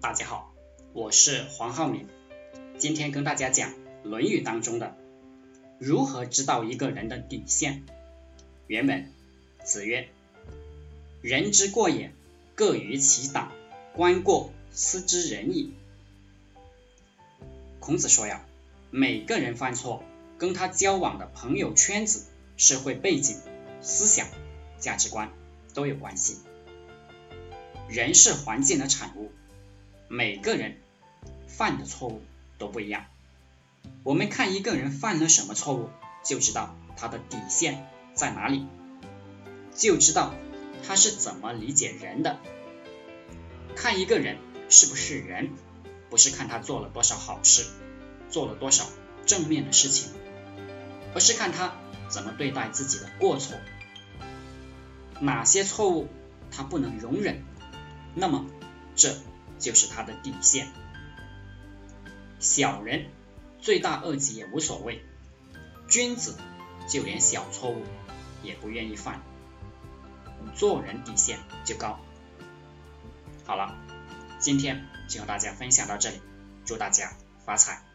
大家好，我是黄浩明，今天跟大家讲《论语》当中的如何知道一个人的底线。原文：子曰：“人之过也，各于其党，观过，斯之仁矣。”孔子说呀，每个人犯错，跟他交往的朋友圈子、社会背景、思想、价值观都有关系。人是环境的产物，每个人犯的错误都不一样。我们看一个人犯了什么错误，就知道他的底线在哪里，就知道他是怎么理解人的。看一个人是不是人，不是看他做了多少好事，做了多少正面的事情，而是看他怎么对待自己的过错，哪些错误他不能容忍。那么，这就是他的底线。小人罪大恶极也无所谓，君子就连小错误也不愿意犯，做人底线就高。好了，今天就和大家分享到这里，祝大家发财。